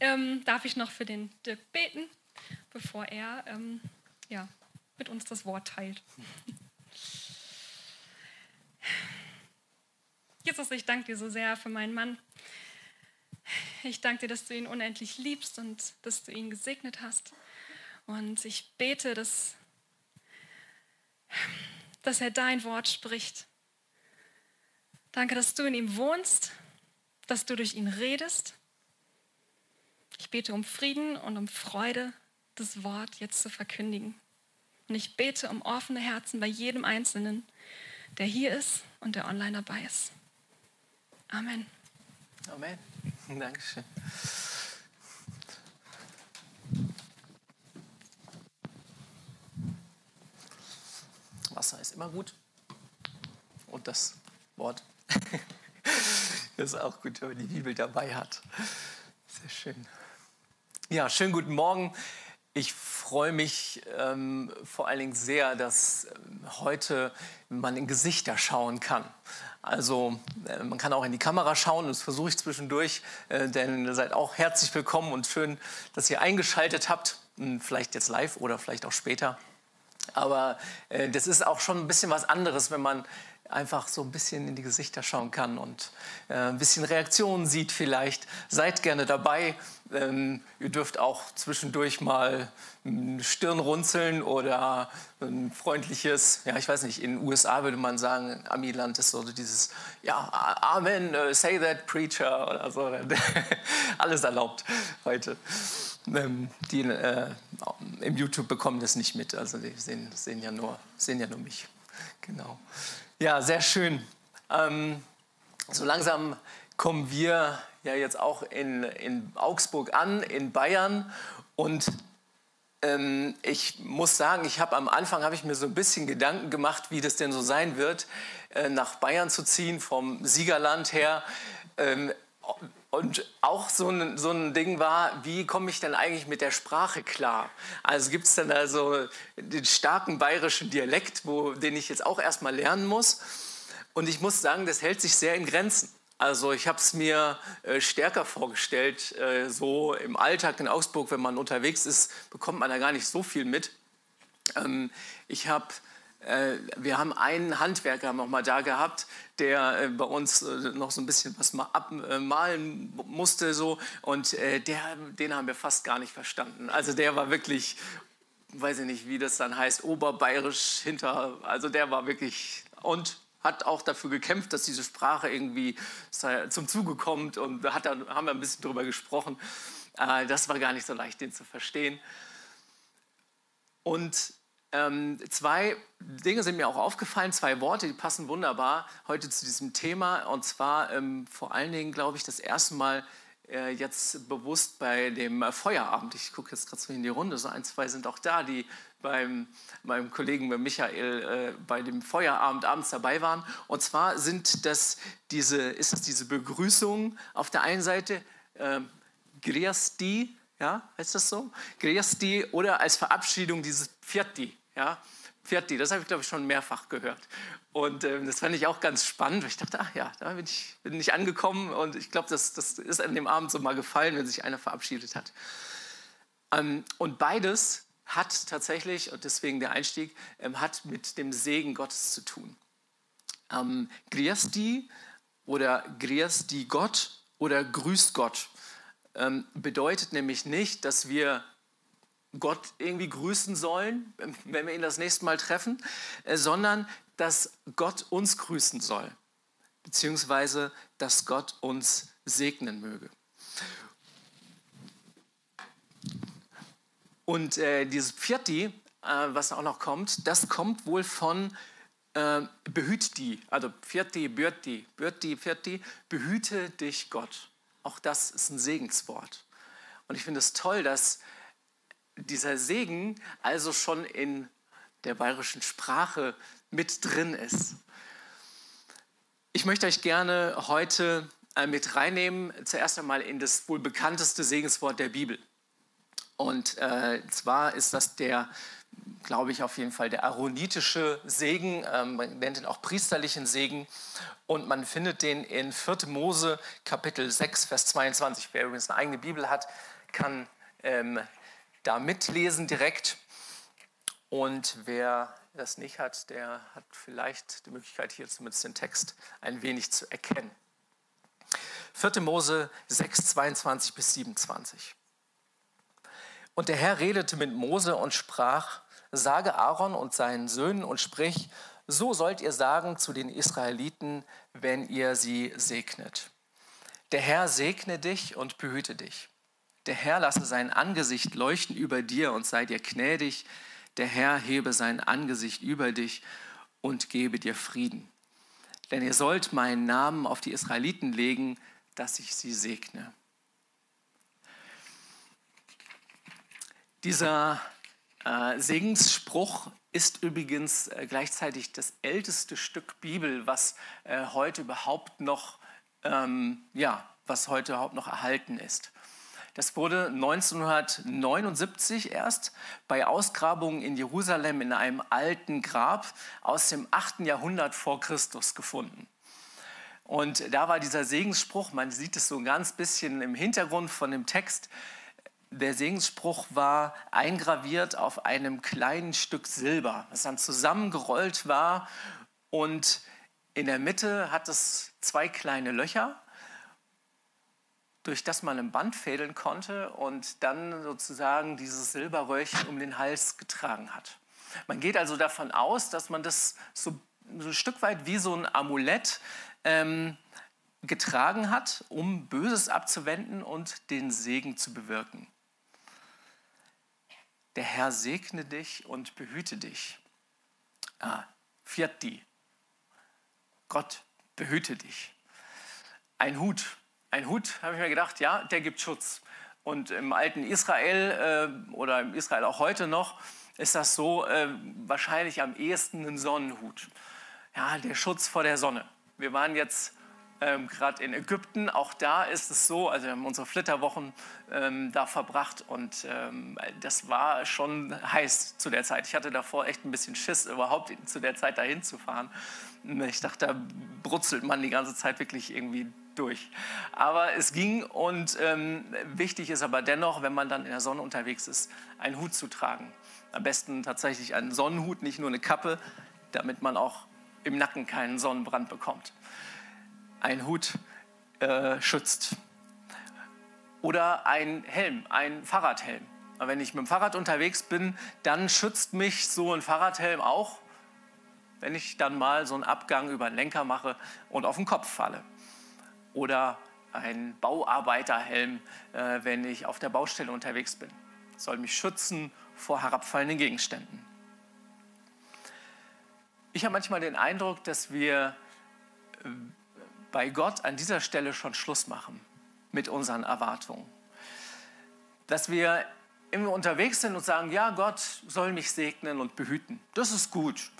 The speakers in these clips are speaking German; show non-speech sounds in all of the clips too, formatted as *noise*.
ähm, darf ich noch für den Dirk beten, bevor er ähm, ja, mit uns das Wort teilt. Jesus, ich danke dir so sehr für meinen Mann. Ich danke dir, dass du ihn unendlich liebst und dass du ihn gesegnet hast. Und ich bete, dass, dass er dein Wort spricht. Danke, dass du in ihm wohnst, dass du durch ihn redest. Ich bete um Frieden und um Freude, das Wort jetzt zu verkündigen. Und ich bete um offene Herzen bei jedem Einzelnen, der hier ist und der online dabei ist. Amen. Amen. Dankeschön. Wasser ist immer gut. Und das Wort. *laughs* ist auch gut, wenn man die Bibel dabei hat. Sehr schön. Ja, schönen guten Morgen. Ich freue mich ähm, vor allen Dingen sehr, dass ähm, heute man in Gesichter schauen kann. Also äh, man kann auch in die Kamera schauen, das versuche ich zwischendurch, äh, denn ihr seid auch herzlich willkommen und schön, dass ihr eingeschaltet habt, hm, vielleicht jetzt live oder vielleicht auch später. Aber äh, das ist auch schon ein bisschen was anderes, wenn man einfach so ein bisschen in die Gesichter schauen kann und äh, ein bisschen Reaktionen sieht vielleicht. Seid gerne dabei. Ähm, ihr dürft auch zwischendurch mal eine Stirn runzeln oder ein freundliches, ja, ich weiß nicht, in den USA würde man sagen, Amiland ist so dieses, ja, Amen, uh, say that, preacher oder so. *laughs* Alles erlaubt heute. Ähm, die äh, im YouTube bekommen das nicht mit, also die sehen, sehen, ja, nur, sehen ja nur mich. Genau. Ja, sehr schön. Ähm, so langsam kommen wir ja jetzt auch in, in Augsburg an, in Bayern. Und ähm, ich muss sagen, ich habe am Anfang habe ich mir so ein bisschen Gedanken gemacht, wie das denn so sein wird, äh, nach Bayern zu ziehen, vom Siegerland her. Ähm, und auch so ein, so ein Ding war, wie komme ich denn eigentlich mit der Sprache klar? Also gibt es dann also den starken bayerischen Dialekt, wo, den ich jetzt auch erstmal lernen muss. Und ich muss sagen, das hält sich sehr in Grenzen. Also ich habe es mir äh, stärker vorgestellt, äh, so im Alltag in Augsburg, wenn man unterwegs ist, bekommt man da gar nicht so viel mit. Ähm, ich habe wir haben einen Handwerker noch mal da gehabt, der äh, bei uns äh, noch so ein bisschen was abmalen musste so und der, den haben wir fast gar nicht verstanden. Also der war wirklich, weiß ich nicht, wie das dann heißt, oberbayerisch hinter, also der war wirklich und hat auch dafür gekämpft, dass diese Sprache irgendwie zum Zuge kommt und da haben wir ein bisschen drüber gesprochen. Das war gar nicht so leicht, den zu verstehen. Und ähm, zwei Dinge sind mir auch aufgefallen, zwei Worte, die passen wunderbar heute zu diesem Thema. Und zwar ähm, vor allen Dingen, glaube ich, das erste Mal äh, jetzt bewusst bei dem äh, Feuerabend. Ich gucke jetzt gerade so in die Runde, so ein, zwei sind auch da, die beim meinem Kollegen Michael äh, bei dem Feuerabend abends dabei waren. Und zwar sind das diese, ist das diese Begrüßung auf der einen Seite, äh, Griasti, ja, heißt das so? Griasti oder als Verabschiedung dieses Pfiatti, ja, Pfiatti, das habe ich glaube ich schon mehrfach gehört. Und äh, das fand ich auch ganz spannend, weil ich dachte, ach ja, da bin ich, bin ich angekommen und ich glaube, das, das ist an dem Abend so mal gefallen, wenn sich einer verabschiedet hat. Ähm, und beides hat tatsächlich, und deswegen der Einstieg, ähm, hat mit dem Segen Gottes zu tun. Ähm, Griesti oder Griesti Gott oder Grüßt Gott ähm, bedeutet nämlich nicht, dass wir Gott irgendwie grüßen sollen, wenn wir ihn das nächste Mal treffen, äh, sondern dass Gott uns grüßen soll, beziehungsweise dass Gott uns segnen möge. Und äh, dieses Pfirti, äh, was auch noch kommt, das kommt wohl von äh, behüt die, also Pfirti, Bürti, Bürti, Pfirti, behüte dich Gott. Auch das ist ein Segenswort. Und ich finde es toll, dass dieser Segen also schon in der bayerischen Sprache mit drin ist. Ich möchte euch gerne heute äh, mit reinnehmen, zuerst einmal in das wohl bekannteste Segenswort der Bibel. Und äh, zwar ist das der glaube ich, auf jeden Fall der aaronitische Segen. Ähm, man nennt ihn auch priesterlichen Segen. Und man findet den in 4. Mose, Kapitel 6, Vers 22. Wer übrigens eine eigene Bibel hat, kann ähm, da mitlesen direkt. Und wer das nicht hat, der hat vielleicht die Möglichkeit, hier zumindest den Text ein wenig zu erkennen. 4. Mose 6, 22 bis 27. Und der Herr redete mit Mose und sprach, sage Aaron und seinen Söhnen und sprich, so sollt ihr sagen zu den Israeliten, wenn ihr sie segnet. Der Herr segne dich und behüte dich. Der Herr lasse sein Angesicht leuchten über dir und sei dir gnädig. Der Herr hebe sein Angesicht über dich und gebe dir Frieden. Denn ihr sollt meinen Namen auf die Israeliten legen, dass ich sie segne. Dieser äh, Segensspruch ist übrigens äh, gleichzeitig das älteste Stück Bibel, was äh, heute überhaupt noch, ähm, ja, was heute überhaupt noch erhalten ist. Das wurde 1979 erst bei Ausgrabungen in Jerusalem in einem alten Grab aus dem 8. Jahrhundert vor Christus gefunden. Und da war dieser Segensspruch, man sieht es so ein ganz bisschen im Hintergrund von dem Text, der Segensspruch war eingraviert auf einem kleinen Stück Silber, das dann zusammengerollt war und in der Mitte hat es zwei kleine Löcher, durch das man ein Band fädeln konnte und dann sozusagen dieses Silberröhrchen um den Hals getragen hat. Man geht also davon aus, dass man das so, so ein Stück weit wie so ein Amulett ähm, getragen hat, um Böses abzuwenden und den Segen zu bewirken. Der Herr segne dich und behüte dich. Ah, Vierti. Gott behüte dich. Ein Hut. Ein Hut, habe ich mir gedacht, ja, der gibt Schutz. Und im alten Israel äh, oder im Israel auch heute noch ist das so äh, wahrscheinlich am ehesten ein Sonnenhut. Ja, der Schutz vor der Sonne. Wir waren jetzt ähm, gerade in Ägypten. Auch da ist es so, also wir haben unsere Flitterwochen ähm, da verbracht und ähm, das war schon heiß zu der Zeit. Ich hatte davor echt ein bisschen Schiss, überhaupt zu der Zeit dahin zu fahren. Ich dachte, da brutzelt man die ganze Zeit wirklich irgendwie durch. Aber es ging und ähm, wichtig ist aber dennoch, wenn man dann in der Sonne unterwegs ist, einen Hut zu tragen. Am besten tatsächlich einen Sonnenhut, nicht nur eine Kappe, damit man auch im Nacken keinen Sonnenbrand bekommt ein Hut äh, schützt. Oder ein Helm, ein Fahrradhelm. Wenn ich mit dem Fahrrad unterwegs bin, dann schützt mich so ein Fahrradhelm auch, wenn ich dann mal so einen Abgang über den Lenker mache und auf den Kopf falle. Oder ein Bauarbeiterhelm, äh, wenn ich auf der Baustelle unterwegs bin. Soll mich schützen vor herabfallenden Gegenständen. Ich habe manchmal den Eindruck, dass wir äh, bei Gott an dieser Stelle schon Schluss machen mit unseren Erwartungen. Dass wir immer unterwegs sind und sagen, ja, Gott soll mich segnen und behüten. Das ist gut.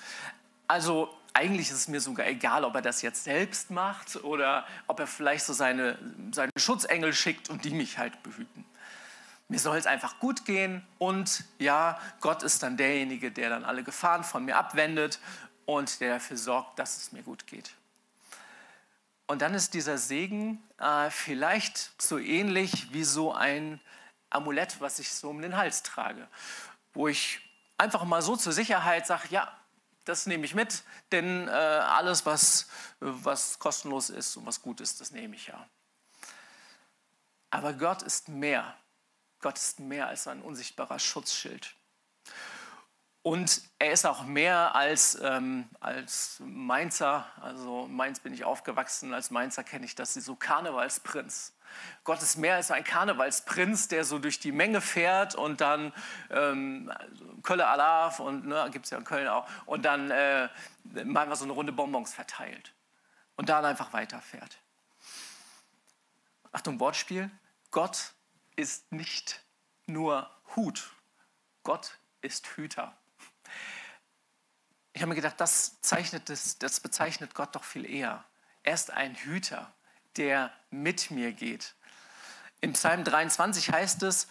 Also eigentlich ist es mir sogar egal, ob er das jetzt selbst macht oder ob er vielleicht so seine, seine Schutzengel schickt und die mich halt behüten. Mir soll es einfach gut gehen und ja, Gott ist dann derjenige, der dann alle Gefahren von mir abwendet und der dafür sorgt, dass es mir gut geht. Und dann ist dieser Segen äh, vielleicht so ähnlich wie so ein Amulett, was ich so um den Hals trage, wo ich einfach mal so zur Sicherheit sage, ja, das nehme ich mit, denn äh, alles, was, was kostenlos ist und was gut ist, das nehme ich ja. Aber Gott ist mehr. Gott ist mehr als ein unsichtbarer Schutzschild. Und er ist auch mehr als, ähm, als Mainzer. Also Mainz bin ich aufgewachsen. Als Mainzer kenne ich das, so Karnevalsprinz. Gott ist mehr als ein Karnevalsprinz, der so durch die Menge fährt und dann ähm, Kölle Alaf und ne, gibt es ja in Köln auch und dann äh, mal so eine Runde Bonbons verteilt und dann einfach weiterfährt. Achtung, Wortspiel. Gott ist nicht nur Hut. Gott ist Hüter. Ich habe mir gedacht, das, zeichnet das, das bezeichnet Gott doch viel eher. Er ist ein Hüter, der mit mir geht. Im Psalm 23 heißt es,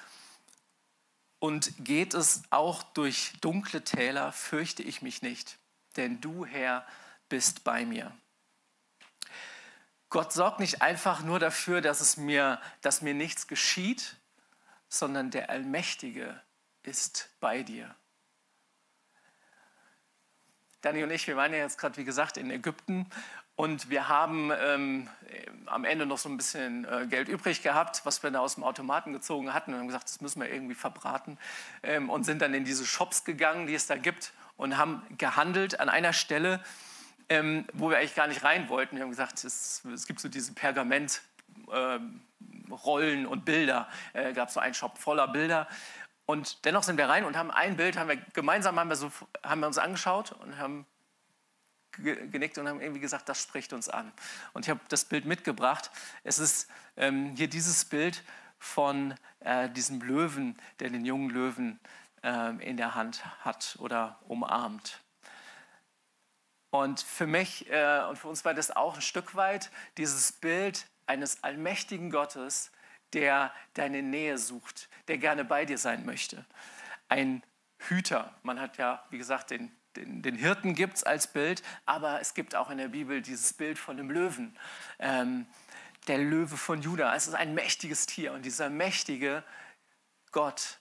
Und geht es auch durch dunkle Täler, fürchte ich mich nicht, denn du, Herr, bist bei mir. Gott sorgt nicht einfach nur dafür, dass, es mir, dass mir nichts geschieht, sondern der Allmächtige ist bei dir. Dani und ich, wir waren ja jetzt gerade, wie gesagt, in Ägypten und wir haben ähm, am Ende noch so ein bisschen äh, Geld übrig gehabt, was wir da aus dem Automaten gezogen hatten und haben gesagt, das müssen wir irgendwie verbraten ähm, und sind dann in diese Shops gegangen, die es da gibt und haben gehandelt an einer Stelle, ähm, wo wir eigentlich gar nicht rein wollten. Wir haben gesagt, es, es gibt so diese Pergament. Ähm, Rollen und Bilder, äh, gab so einen Shop voller Bilder und dennoch sind wir rein und haben ein Bild, haben wir gemeinsam haben wir, so, haben wir uns angeschaut und haben genickt und haben irgendwie gesagt, das spricht uns an. Und ich habe das Bild mitgebracht. Es ist ähm, hier dieses Bild von äh, diesem Löwen, der den jungen Löwen äh, in der Hand hat oder umarmt. Und für mich äh, und für uns war das auch ein Stück weit dieses Bild eines allmächtigen Gottes, der deine Nähe sucht, der gerne bei dir sein möchte. Ein Hüter. Man hat ja, wie gesagt, den, den, den Hirten gibt es als Bild, aber es gibt auch in der Bibel dieses Bild von dem Löwen. Ähm, der Löwe von Juda. Es ist ein mächtiges Tier und dieser mächtige Gott,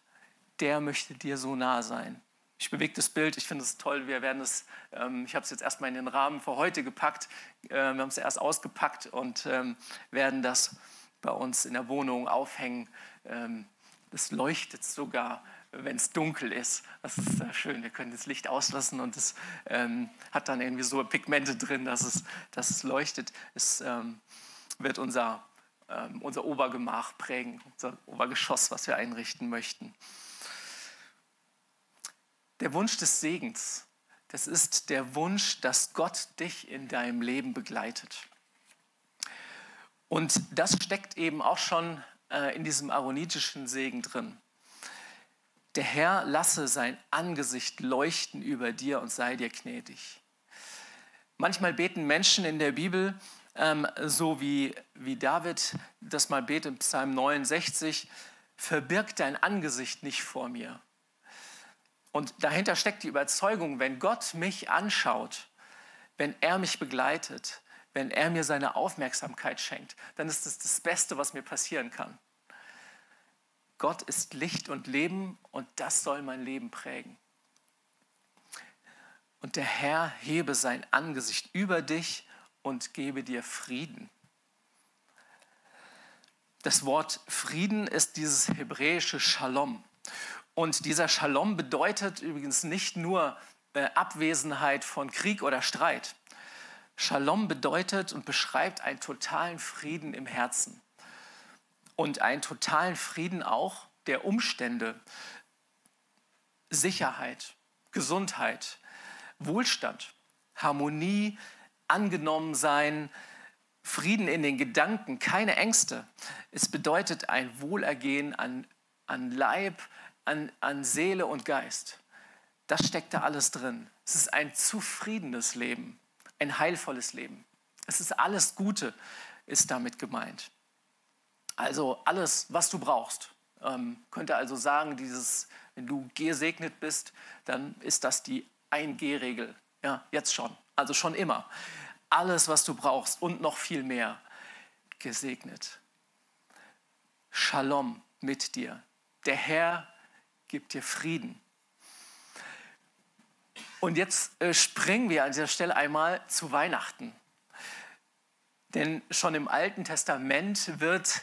der möchte dir so nah sein. Ich bewege das Bild, ich finde es toll. Wir werden es, ähm, ich habe es jetzt erstmal in den Rahmen für heute gepackt. Äh, wir haben es erst ausgepackt und ähm, werden das bei uns in der Wohnung aufhängen. Ähm, es leuchtet sogar, wenn es dunkel ist. Das ist sehr schön. Wir können das Licht auslassen und es ähm, hat dann irgendwie so Pigmente drin, dass es, dass es leuchtet. Es ähm, wird unser, ähm, unser Obergemach prägen, unser Obergeschoss, was wir einrichten möchten. Der Wunsch des Segens, das ist der Wunsch, dass Gott dich in deinem Leben begleitet. Und das steckt eben auch schon äh, in diesem aaronitischen Segen drin. Der Herr lasse sein Angesicht leuchten über dir und sei dir gnädig. Manchmal beten Menschen in der Bibel, ähm, so wie, wie David das mal betet, Psalm 69, verbirg dein Angesicht nicht vor mir. Und dahinter steckt die Überzeugung, wenn Gott mich anschaut, wenn er mich begleitet, wenn er mir seine Aufmerksamkeit schenkt, dann ist das das Beste, was mir passieren kann. Gott ist Licht und Leben und das soll mein Leben prägen. Und der Herr hebe sein Angesicht über dich und gebe dir Frieden. Das Wort Frieden ist dieses hebräische Shalom. Und dieser Shalom bedeutet übrigens nicht nur äh, Abwesenheit von Krieg oder Streit. Shalom bedeutet und beschreibt einen totalen Frieden im Herzen und einen totalen Frieden auch der Umstände, Sicherheit, Gesundheit, Wohlstand, Harmonie, angenommen sein, Frieden in den Gedanken, keine Ängste. Es bedeutet ein Wohlergehen an, an Leib, an, an Seele und Geist. Das steckt da alles drin. Es ist ein zufriedenes Leben ein heilvolles Leben. Es ist alles Gute, ist damit gemeint. Also alles, was du brauchst. Ähm, könnte also sagen, dieses, wenn du gesegnet bist, dann ist das die 1G-Regel. Ja, jetzt schon. Also schon immer. Alles, was du brauchst und noch viel mehr, gesegnet. Shalom mit dir. Der Herr gibt dir Frieden. Und jetzt äh, springen wir an dieser Stelle einmal zu Weihnachten. Denn schon im Alten Testament wird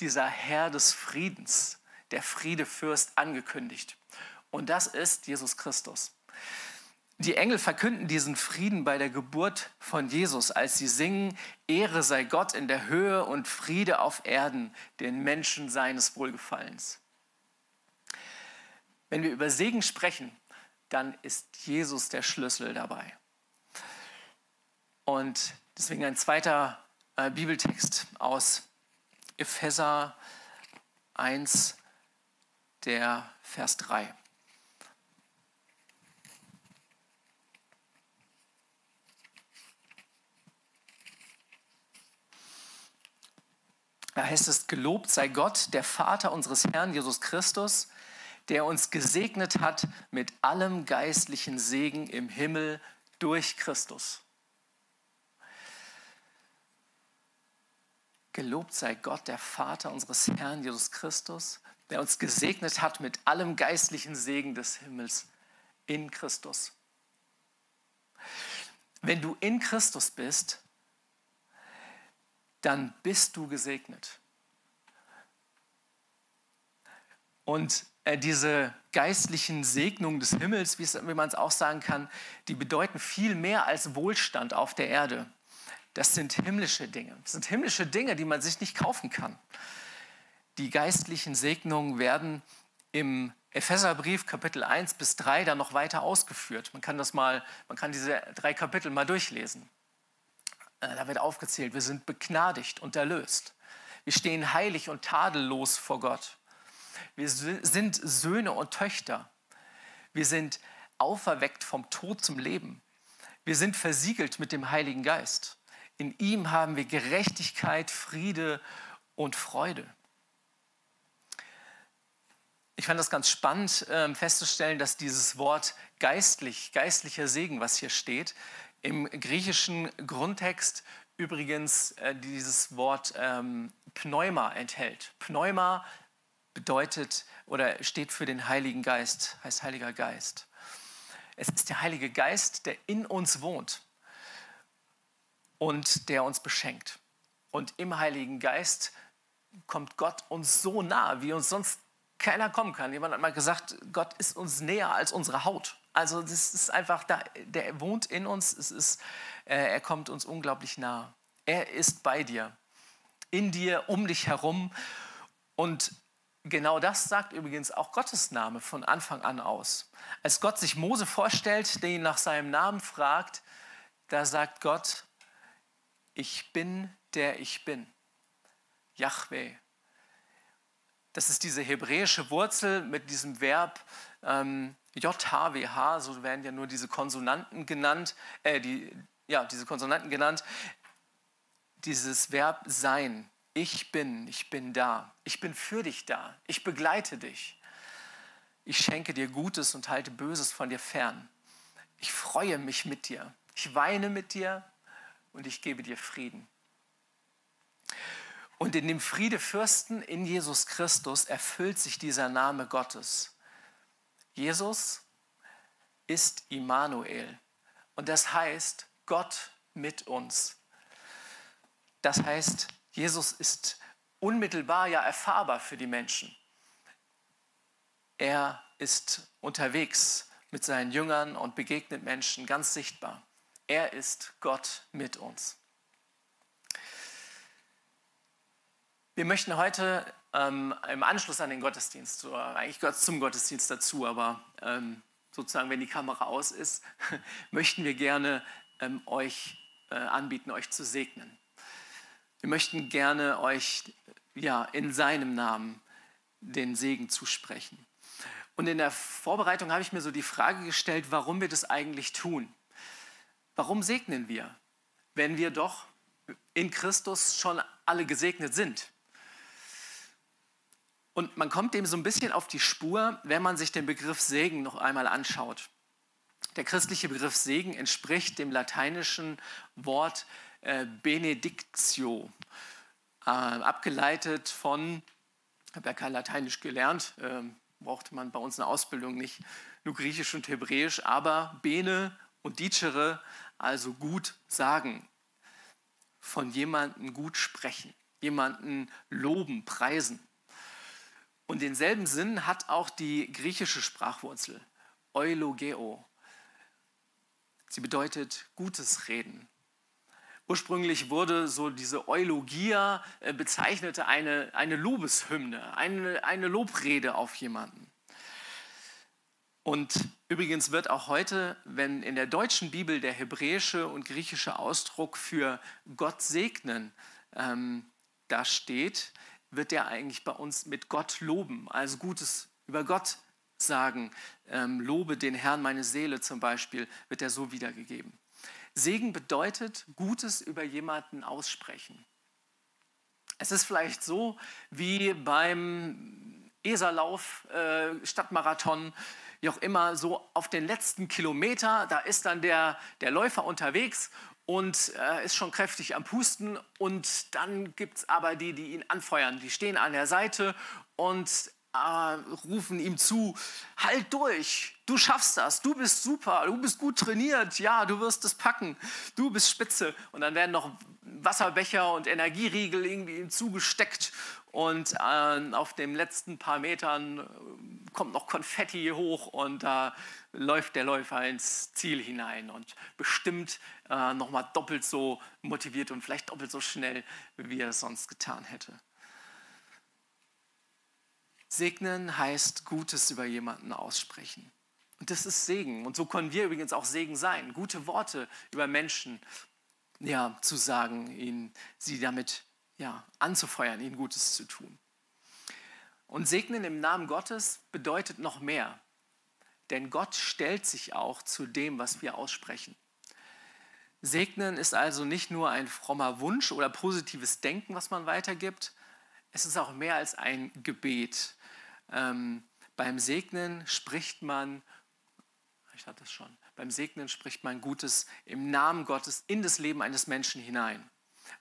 dieser Herr des Friedens, der Friedefürst, angekündigt. Und das ist Jesus Christus. Die Engel verkünden diesen Frieden bei der Geburt von Jesus, als sie singen, Ehre sei Gott in der Höhe und Friede auf Erden, den Menschen seines Wohlgefallens. Wenn wir über Segen sprechen, dann ist Jesus der Schlüssel dabei. Und deswegen ein zweiter äh, Bibeltext aus Epheser 1, der Vers 3. Da heißt es, gelobt sei Gott, der Vater unseres Herrn Jesus Christus, der uns gesegnet hat mit allem geistlichen Segen im Himmel durch Christus. Gelobt sei Gott, der Vater unseres Herrn Jesus Christus, der uns gesegnet hat mit allem geistlichen Segen des Himmels in Christus. Wenn du in Christus bist, dann bist du gesegnet. Und diese geistlichen Segnungen des Himmels, wie man es auch sagen kann, die bedeuten viel mehr als Wohlstand auf der Erde. Das sind himmlische Dinge. Das sind himmlische Dinge, die man sich nicht kaufen kann. Die geistlichen Segnungen werden im Epheserbrief Kapitel 1 bis 3 dann noch weiter ausgeführt. Man kann das mal, man kann diese drei Kapitel mal durchlesen. Äh, da wird aufgezählt, wir sind begnadigt und erlöst. Wir stehen heilig und tadellos vor Gott. Wir sind Söhne und Töchter. Wir sind auferweckt vom Tod zum Leben. Wir sind versiegelt mit dem Heiligen Geist. In ihm haben wir Gerechtigkeit, Friede und Freude. Ich fand das ganz spannend ähm, festzustellen, dass dieses Wort geistlich, geistlicher Segen, was hier steht, im griechischen Grundtext übrigens äh, dieses Wort ähm, Pneuma enthält. Pneuma bedeutet oder steht für den Heiligen Geist, heißt Heiliger Geist. Es ist der Heilige Geist, der in uns wohnt und der uns beschenkt. Und im Heiligen Geist kommt Gott uns so nah, wie uns sonst keiner kommen kann. Jemand hat mal gesagt, Gott ist uns näher als unsere Haut. Also das ist einfach da, der wohnt in uns, es ist, äh, er kommt uns unglaublich nah. Er ist bei dir, in dir, um dich herum. Und genau das sagt übrigens auch Gottes Name von Anfang an aus. Als Gott sich Mose vorstellt, der ihn nach seinem Namen fragt, da sagt Gott, ich bin, der ich bin. Yahweh. Das ist diese hebräische Wurzel mit diesem Verb ähm, JHWH, so werden ja nur diese Konsonanten genannt, äh, die, ja, diese Konsonanten genannt. Dieses Verb sein. Ich bin, ich bin da. Ich bin für dich da. Ich begleite dich. Ich schenke dir Gutes und halte Böses von dir fern. Ich freue mich mit dir. Ich weine mit dir und ich gebe dir Frieden. Und in dem Friedefürsten in Jesus Christus erfüllt sich dieser Name Gottes. Jesus ist Immanuel und das heißt Gott mit uns. Das heißt, Jesus ist unmittelbar ja erfahrbar für die Menschen. Er ist unterwegs mit seinen Jüngern und begegnet Menschen ganz sichtbar. Er ist Gott mit uns. Wir möchten heute ähm, im Anschluss an den Gottesdienst, eigentlich gehört es zum Gottesdienst dazu, aber ähm, sozusagen, wenn die Kamera aus ist, *laughs* möchten wir gerne ähm, euch äh, anbieten, euch zu segnen. Wir möchten gerne euch ja, in seinem Namen den Segen zusprechen. Und in der Vorbereitung habe ich mir so die Frage gestellt, warum wir das eigentlich tun. Warum segnen wir, wenn wir doch in Christus schon alle gesegnet sind? Und man kommt dem so ein bisschen auf die Spur, wenn man sich den Begriff Segen noch einmal anschaut. Der christliche Begriff Segen entspricht dem lateinischen Wort äh, Benedictio, äh, abgeleitet von, ich habe ja kein Lateinisch gelernt, äh, brauchte man bei uns eine Ausbildung nicht, nur Griechisch und Hebräisch, aber Bene und Dicere also gut sagen, von jemandem gut sprechen, jemanden loben, preisen. Und denselben Sinn hat auch die griechische Sprachwurzel, eulogeo. Sie bedeutet gutes Reden. Ursprünglich wurde so diese Eulogia äh, bezeichnete eine, eine Lobeshymne, eine, eine Lobrede auf jemanden. Und übrigens wird auch heute, wenn in der deutschen Bibel der hebräische und griechische Ausdruck für Gott segnen ähm, da steht, wird der eigentlich bei uns mit Gott loben, also Gutes über Gott sagen. Ähm, Lobe den Herrn meine Seele zum Beispiel, wird er so wiedergegeben. Segen bedeutet Gutes über jemanden aussprechen. Es ist vielleicht so wie beim Eserlauf, äh, Stadtmarathon, wie auch immer, so auf den letzten Kilometer, da ist dann der, der Läufer unterwegs und äh, ist schon kräftig am Pusten. Und dann gibt es aber die, die ihn anfeuern. Die stehen an der Seite und äh, rufen ihm zu, halt durch, du schaffst das, du bist super, du bist gut trainiert, ja, du wirst es packen, du bist spitze. Und dann werden noch Wasserbecher und Energieriegel irgendwie ihm zugesteckt und äh, auf den letzten paar Metern äh, kommt noch Konfetti hoch und da äh, läuft der Läufer ins Ziel hinein und bestimmt äh, nochmal doppelt so motiviert und vielleicht doppelt so schnell, wie er es sonst getan hätte. Segnen heißt Gutes über jemanden aussprechen. Und das ist Segen. Und so können wir übrigens auch Segen sein. Gute Worte über Menschen ja, zu sagen, ihnen, sie damit ja, anzufeuern, ihnen Gutes zu tun. Und segnen im Namen Gottes bedeutet noch mehr. Denn Gott stellt sich auch zu dem, was wir aussprechen. Segnen ist also nicht nur ein frommer Wunsch oder positives Denken, was man weitergibt. Es ist auch mehr als ein Gebet. Ähm, beim Segnen spricht man, ich hatte es schon, beim Segnen spricht man Gutes im Namen Gottes in das Leben eines Menschen hinein.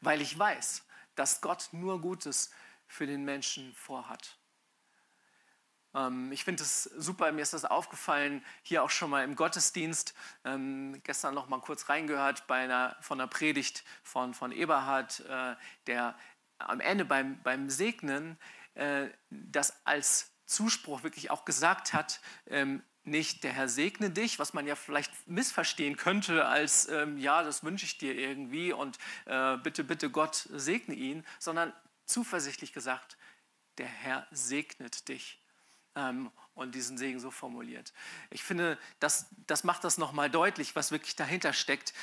Weil ich weiß, dass Gott nur Gutes für den Menschen vorhat. Ähm, ich finde es super, mir ist das aufgefallen, hier auch schon mal im Gottesdienst, ähm, gestern noch mal kurz reingehört bei einer, von einer Predigt von, von Eberhard, äh, der am Ende beim, beim Segnen äh, das als Zuspruch wirklich auch gesagt hat, ähm, nicht der Herr segne dich, was man ja vielleicht missverstehen könnte als ähm, ja, das wünsche ich dir irgendwie und äh, bitte, bitte Gott segne ihn, sondern zuversichtlich gesagt, der Herr segnet dich ähm, und diesen Segen so formuliert. Ich finde, das, das macht das nochmal deutlich, was wirklich dahinter steckt.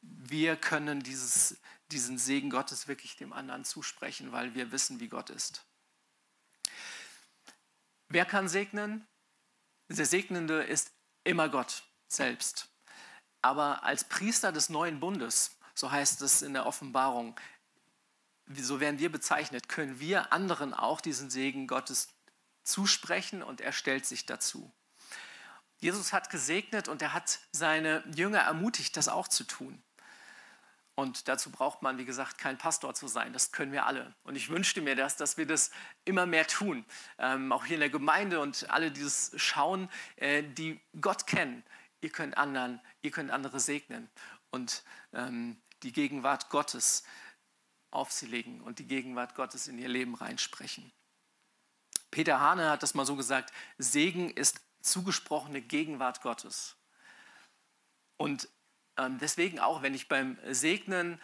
Wir können dieses, diesen Segen Gottes wirklich dem anderen zusprechen, weil wir wissen, wie Gott ist. Wer kann segnen? Der Segnende ist immer Gott selbst. Aber als Priester des neuen Bundes, so heißt es in der Offenbarung, so werden wir bezeichnet, können wir anderen auch diesen Segen Gottes zusprechen und er stellt sich dazu. Jesus hat gesegnet und er hat seine Jünger ermutigt, das auch zu tun. Und dazu braucht man, wie gesagt, kein Pastor zu sein. Das können wir alle. Und ich wünschte mir das, dass wir das immer mehr tun. Ähm, auch hier in der Gemeinde und alle, die das schauen, äh, die Gott kennen. Ihr könnt anderen, ihr könnt andere segnen und ähm, die Gegenwart Gottes auf sie legen und die Gegenwart Gottes in ihr Leben reinsprechen. Peter Hane hat das mal so gesagt, Segen ist zugesprochene Gegenwart Gottes. Und deswegen auch, wenn ich beim Segnen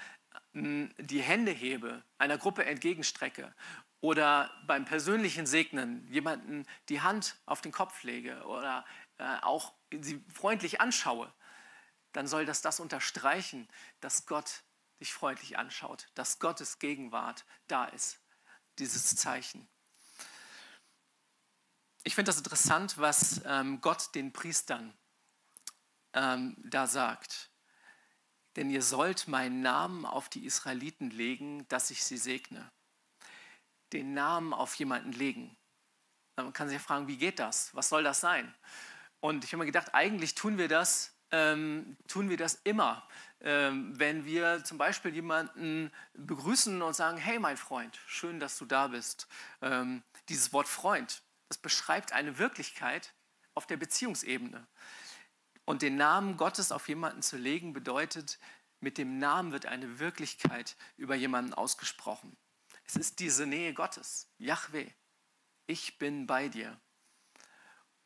die Hände hebe, einer Gruppe entgegenstrecke oder beim persönlichen Segnen jemanden die Hand auf den Kopf lege oder äh, auch sie freundlich anschaue, dann soll das das unterstreichen, dass Gott dich freundlich anschaut, dass Gottes Gegenwart da ist, dieses Zeichen. Ich finde das interessant, was ähm, Gott den Priestern ähm, da sagt denn ihr sollt meinen Namen auf die Israeliten legen, dass ich sie segne. Den Namen auf jemanden legen. Man kann sich fragen, wie geht das? Was soll das sein? Und ich habe mir gedacht, eigentlich tun wir das, ähm, tun wir das immer, ähm, wenn wir zum Beispiel jemanden begrüßen und sagen, hey mein Freund, schön, dass du da bist. Ähm, dieses Wort Freund, das beschreibt eine Wirklichkeit auf der Beziehungsebene. Und den Namen Gottes auf jemanden zu legen, bedeutet, mit dem Namen wird eine Wirklichkeit über jemanden ausgesprochen. Es ist diese Nähe Gottes, Yahweh. Ich bin bei dir.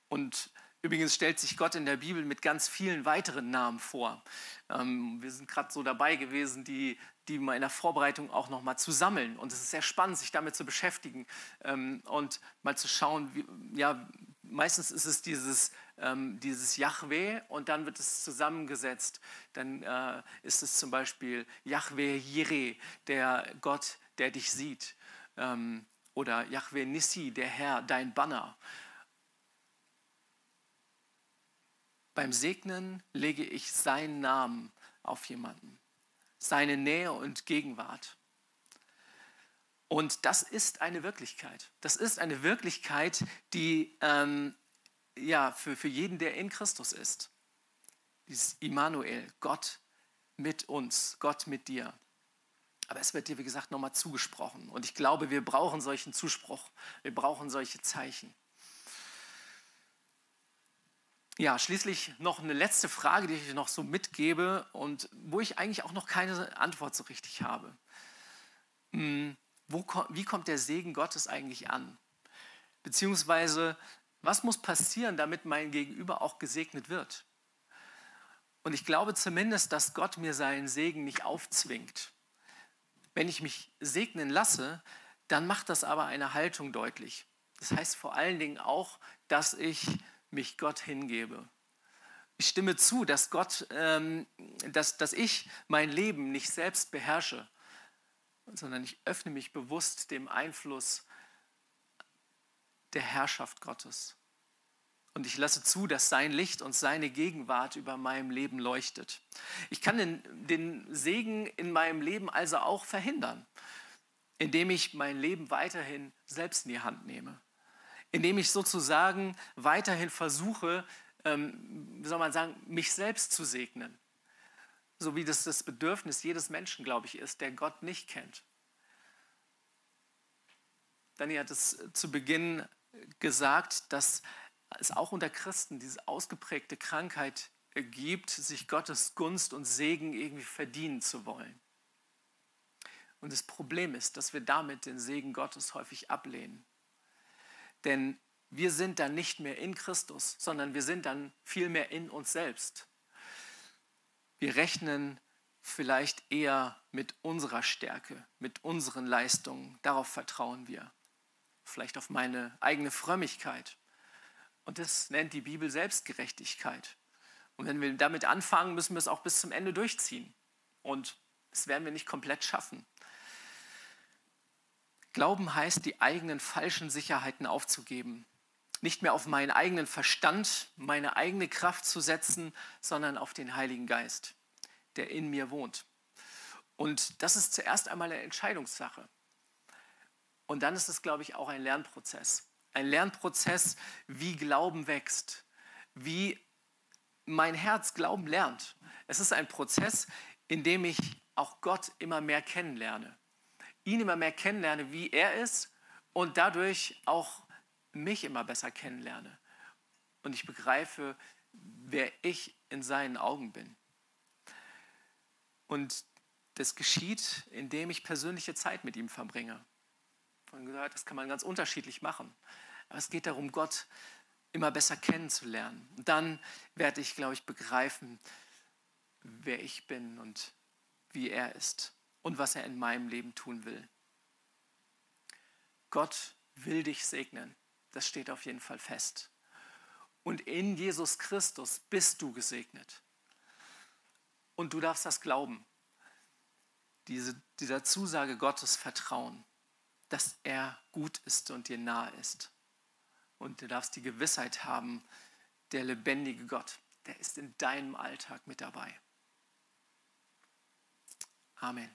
Und übrigens stellt sich Gott in der Bibel mit ganz vielen weiteren Namen vor. Ähm, wir sind gerade so dabei gewesen, die, die mal in der Vorbereitung auch nochmal zu sammeln. Und es ist sehr spannend, sich damit zu beschäftigen ähm, und mal zu schauen, wie, ja, meistens ist es dieses, ähm, dieses Yahweh und dann wird es zusammengesetzt. Dann äh, ist es zum Beispiel Yahweh Jireh, der Gott, der dich sieht. Ähm, oder Yahweh Nissi, der Herr, dein Banner. Beim Segnen lege ich seinen Namen auf jemanden, seine Nähe und Gegenwart. Und das ist eine Wirklichkeit. Das ist eine Wirklichkeit, die ähm, ja, für, für jeden, der in Christus ist. Dieses Immanuel, Gott mit uns, Gott mit dir. Aber es wird dir, wie gesagt, nochmal zugesprochen. Und ich glaube, wir brauchen solchen Zuspruch. Wir brauchen solche Zeichen. Ja, schließlich noch eine letzte Frage, die ich noch so mitgebe und wo ich eigentlich auch noch keine Antwort so richtig habe. Hm, wo, wie kommt der Segen Gottes eigentlich an? Beziehungsweise, was muss passieren, damit mein Gegenüber auch gesegnet wird? Und ich glaube zumindest, dass Gott mir seinen Segen nicht aufzwingt. Wenn ich mich segnen lasse, dann macht das aber eine Haltung deutlich. Das heißt vor allen Dingen auch, dass ich mich Gott hingebe. Ich stimme zu, dass Gott, ähm, dass, dass ich mein Leben nicht selbst beherrsche, sondern ich öffne mich bewusst dem Einfluss der Herrschaft Gottes. Und ich lasse zu, dass sein Licht und seine Gegenwart über meinem Leben leuchtet. Ich kann den, den Segen in meinem Leben also auch verhindern, indem ich mein Leben weiterhin selbst in die Hand nehme indem ich sozusagen weiterhin versuche, ähm, wie soll man sagen, mich selbst zu segnen. So wie das das Bedürfnis jedes Menschen, glaube ich, ist, der Gott nicht kennt. Daniel hat es zu Beginn gesagt, dass es auch unter Christen diese ausgeprägte Krankheit gibt, sich Gottes Gunst und Segen irgendwie verdienen zu wollen. Und das Problem ist, dass wir damit den Segen Gottes häufig ablehnen. Denn wir sind dann nicht mehr in Christus, sondern wir sind dann vielmehr in uns selbst. Wir rechnen vielleicht eher mit unserer Stärke, mit unseren Leistungen. Darauf vertrauen wir. Vielleicht auf meine eigene Frömmigkeit. Und das nennt die Bibel Selbstgerechtigkeit. Und wenn wir damit anfangen, müssen wir es auch bis zum Ende durchziehen. Und das werden wir nicht komplett schaffen. Glauben heißt, die eigenen falschen Sicherheiten aufzugeben. Nicht mehr auf meinen eigenen Verstand, meine eigene Kraft zu setzen, sondern auf den Heiligen Geist, der in mir wohnt. Und das ist zuerst einmal eine Entscheidungssache. Und dann ist es, glaube ich, auch ein Lernprozess. Ein Lernprozess, wie Glauben wächst, wie mein Herz Glauben lernt. Es ist ein Prozess, in dem ich auch Gott immer mehr kennenlerne ihn immer mehr kennenlerne, wie er ist und dadurch auch mich immer besser kennenlerne. Und ich begreife, wer ich in seinen Augen bin. Und das geschieht, indem ich persönliche Zeit mit ihm verbringe. Von gesagt, das kann man ganz unterschiedlich machen. Aber es geht darum, Gott immer besser kennenzulernen. Und dann werde ich, glaube ich, begreifen, wer ich bin und wie er ist und was er in meinem Leben tun will. Gott will dich segnen. Das steht auf jeden Fall fest. Und in Jesus Christus bist du gesegnet. Und du darfst das glauben. Diese, dieser Zusage Gottes vertrauen, dass er gut ist und dir nahe ist. Und du darfst die Gewissheit haben, der lebendige Gott, der ist in deinem Alltag mit dabei. Amen.